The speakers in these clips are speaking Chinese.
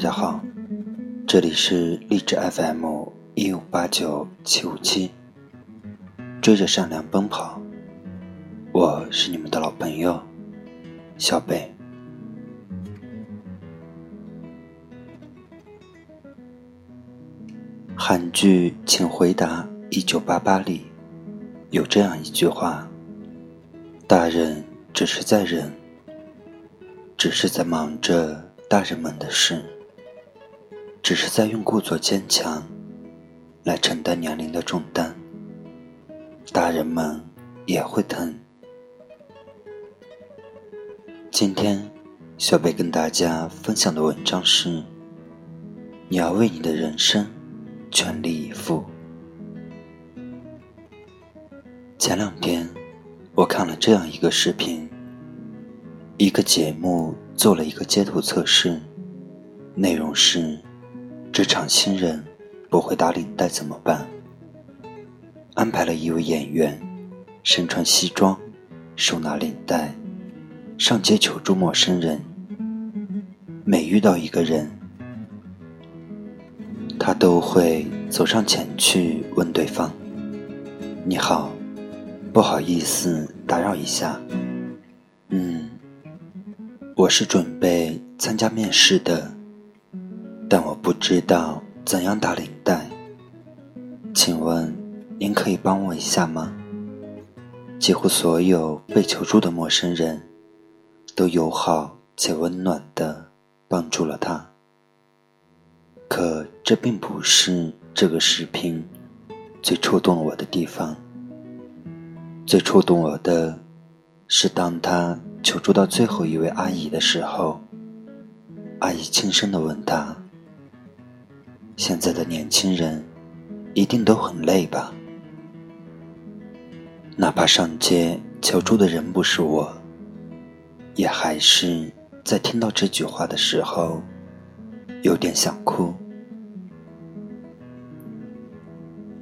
大家好，这里是励志 FM 一五八九七五七，追着善良奔跑，我是你们的老朋友小北。韩剧《请回答一九八八》里有这样一句话：“大人只是在忍，只是在忙着。”大人们的事，只是在用故作坚强来承担年龄的重担。大人们也会疼。今天，小贝跟大家分享的文章是：你要为你的人生全力以赴。前两天，我看了这样一个视频，一个节目。做了一个街头测试，内容是：职场新人不会打领带怎么办？安排了一位演员，身穿西装，手拿领带，上街求助陌生人。每遇到一个人，他都会走上前去问对方：“你好，不好意思打扰一下。”嗯我是准备参加面试的，但我不知道怎样打领带。请问您可以帮我一下吗？几乎所有被求助的陌生人都友好且温暖的帮助了他。可这并不是这个视频最触动我的地方。最触动我的是当他。求助到最后一位阿姨的时候，阿姨轻声的问他：“现在的年轻人一定都很累吧？哪怕上街求助的人不是我，也还是在听到这句话的时候，有点想哭。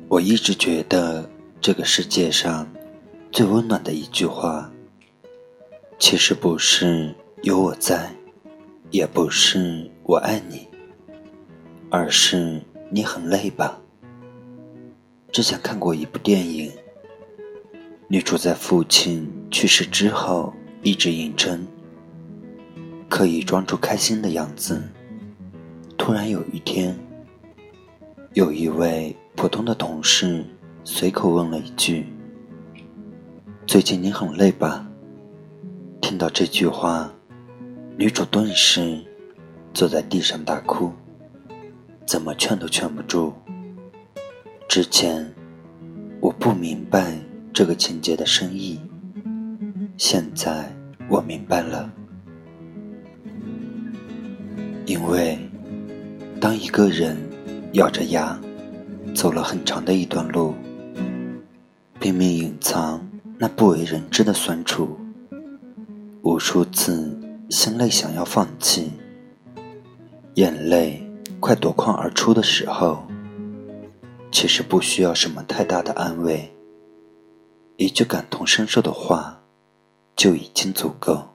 我一直觉得这个世界上最温暖的一句话。”其实不是有我在，也不是我爱你，而是你很累吧？之前看过一部电影，女主在父亲去世之后，一直隐身，刻意装出开心的样子。突然有一天，有一位普通的同事随口问了一句：“最近你很累吧？”听到这句话，女主顿时坐在地上大哭，怎么劝都劝不住。之前我不明白这个情节的深意，现在我明白了。因为当一个人咬着牙走了很长的一段路，拼命隐藏那不为人知的酸楚。无数次心累，想要放弃，眼泪快夺眶而出的时候，其实不需要什么太大的安慰，一句感同身受的话就已经足够。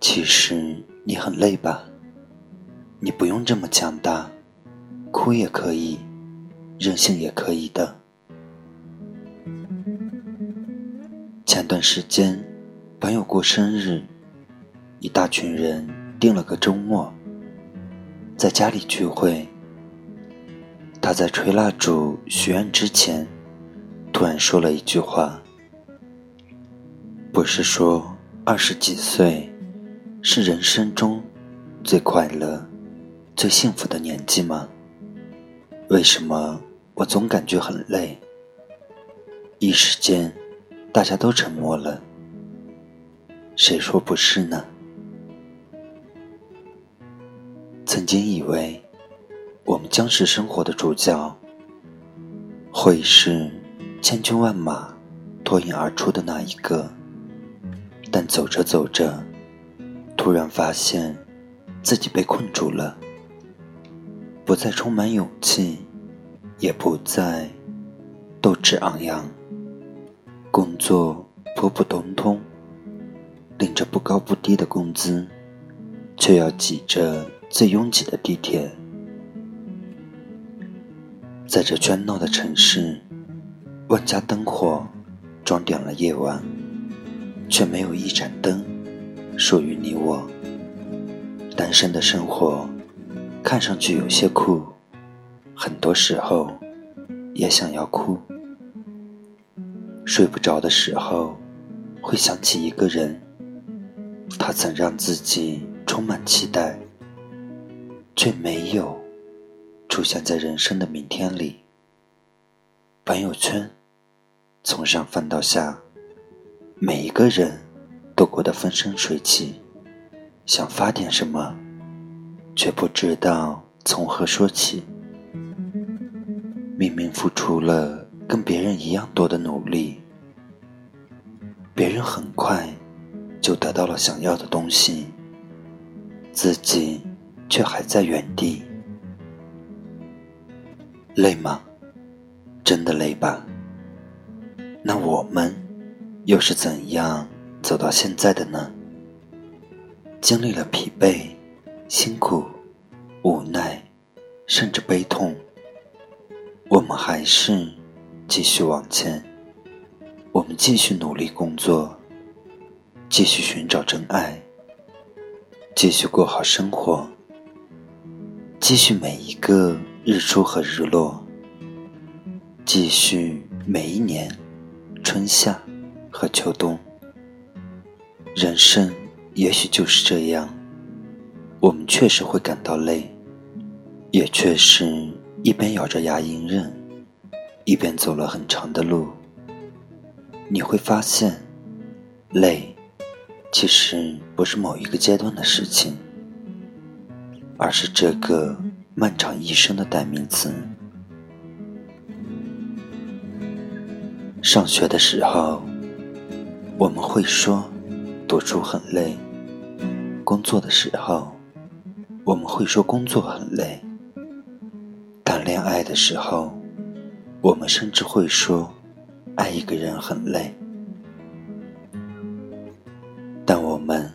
其实你很累吧？你不用这么强大，哭也可以，任性也可以的。前段时间。朋友过生日，一大群人定了个周末，在家里聚会。他在吹蜡烛许愿之前，突然说了一句话：“不是说二十几岁是人生中最快乐、最幸福的年纪吗？为什么我总感觉很累？”一时间，大家都沉默了。谁说不是呢？曾经以为，我们将是生活的主角，会是千军万马脱颖而出的那一个。但走着走着，突然发现自己被困住了，不再充满勇气，也不再斗志昂扬，工作普普通通。领着不高不低的工资，却要挤着最拥挤的地铁，在这喧闹的城市，万家灯火装点了夜晚，却没有一盏灯属于你我。单身的生活看上去有些苦，很多时候也想要哭。睡不着的时候，会想起一个人，他曾让自己充满期待，却没有出现在人生的明天里。朋友圈从上翻到下，每一个人都过得风生水起，想发点什么，却不知道从何说起。明明付出了。跟别人一样多的努力，别人很快就得到了想要的东西，自己却还在原地，累吗？真的累吧？那我们又是怎样走到现在的呢？经历了疲惫、辛苦、无奈，甚至悲痛，我们还是。继续往前，我们继续努力工作，继续寻找真爱，继续过好生活，继续每一个日出和日落，继续每一年春夏和秋冬。人生也许就是这样，我们确实会感到累，也确实一边咬着牙隐忍。一边走了很长的路，你会发现，累其实不是某一个阶段的事情，而是这个漫长一生的代名词。上学的时候，我们会说读书很累；工作的时候，我们会说工作很累；谈恋爱的时候。我们甚至会说，爱一个人很累，但我们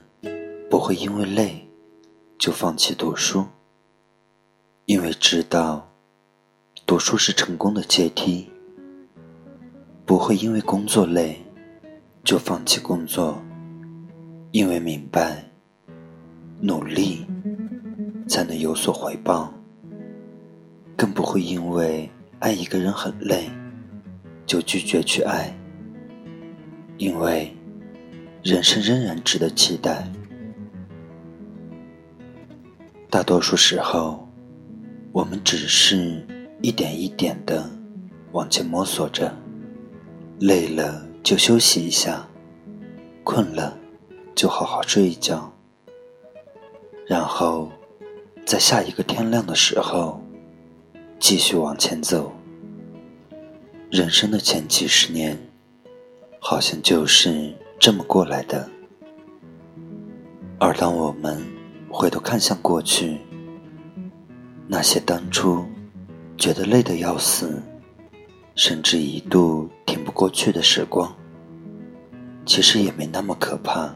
不会因为累就放弃读书，因为知道读书是成功的阶梯；不会因为工作累就放弃工作，因为明白努力才能有所回报；更不会因为。爱一个人很累，就拒绝去爱，因为人生仍然值得期待。大多数时候，我们只是一点一点的往前摸索着，累了就休息一下，困了就好好睡一觉，然后在下一个天亮的时候。继续往前走，人生的前几十年，好像就是这么过来的。而当我们回头看向过去，那些当初觉得累得要死，甚至一度挺不过去的时光，其实也没那么可怕。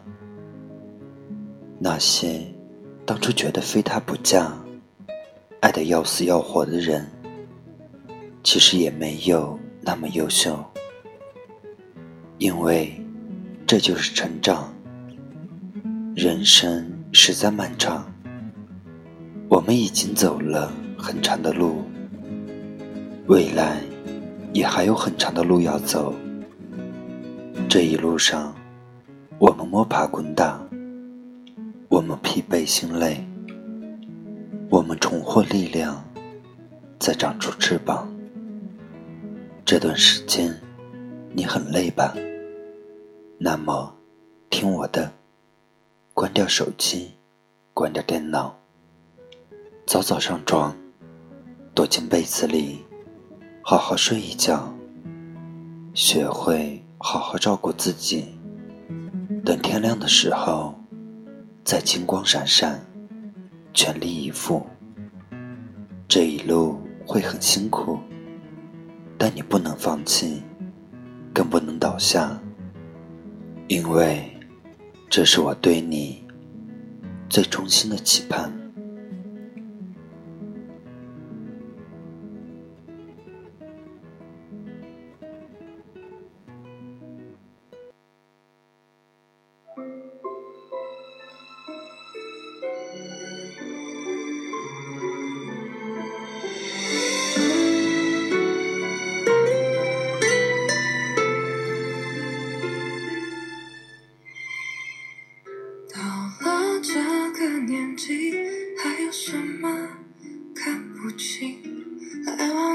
那些当初觉得非他不嫁，爱得要死要活的人。其实也没有那么优秀，因为这就是成长。人生实在漫长，我们已经走了很长的路，未来也还有很长的路要走。这一路上，我们摸爬滚打，我们疲惫心累，我们重获力量，再长出翅膀。这段时间，你很累吧？那么，听我的，关掉手机，关掉电脑，早早上床，躲进被子里，好好睡一觉，学会好好照顾自己。等天亮的时候，再金光闪闪，全力以赴。这一路会很辛苦。但你不能放弃，更不能倒下，因为这是我对你最衷心的期盼。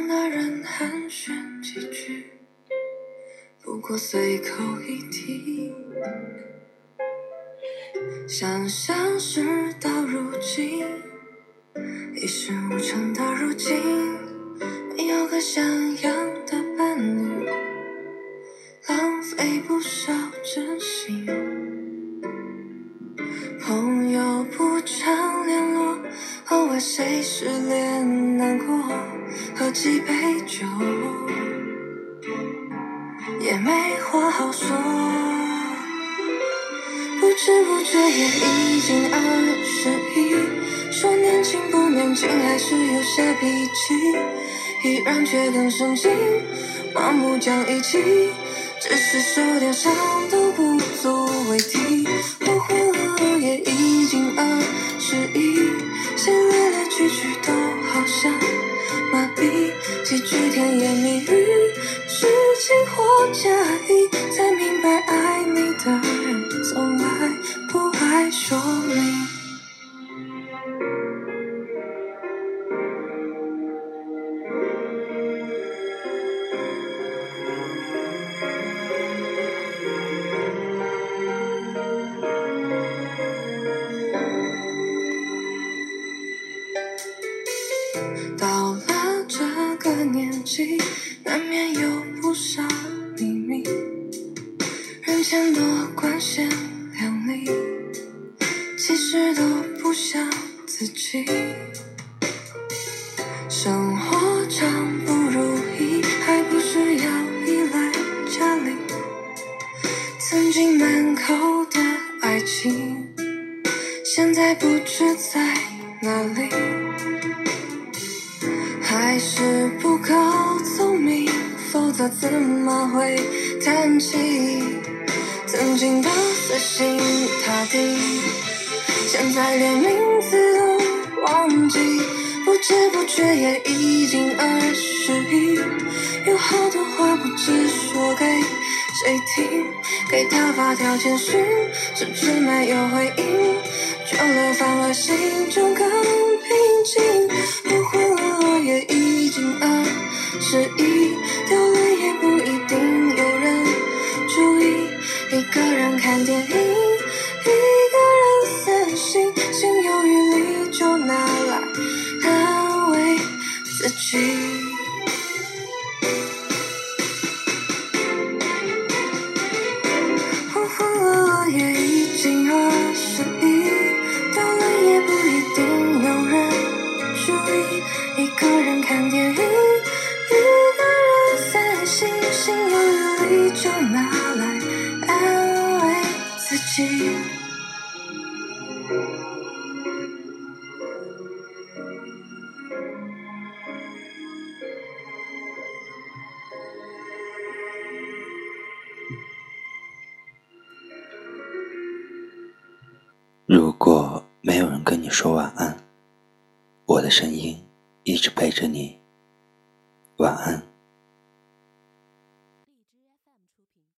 那人寒暄几句，不过随口一提。想相识到如今，一事无成到如今，有个像样的伴侣，浪费不少真心。朋友不常。偶尔谁失恋难过，喝几杯酒，也没话好说。不知不觉也已经二十一，说年轻不年轻还是有些脾气，依然却更生气，盲目讲义气，只是受点伤都不足为提。几句甜言蜜语虚情或假现在不知在哪里。还是不够聪明，否则怎么会谈起曾经的死心塌地？现在连名字都忘记，不知不觉也已经二十一，有好多话不知说给谁听？给他发条简讯，迟迟没有回应，久了反而心中更平静。不昏了我也已经二十一，流泪也不一定有人注意。一个人看电影，一个人散心，心有余力就拿来安慰自己。说晚安，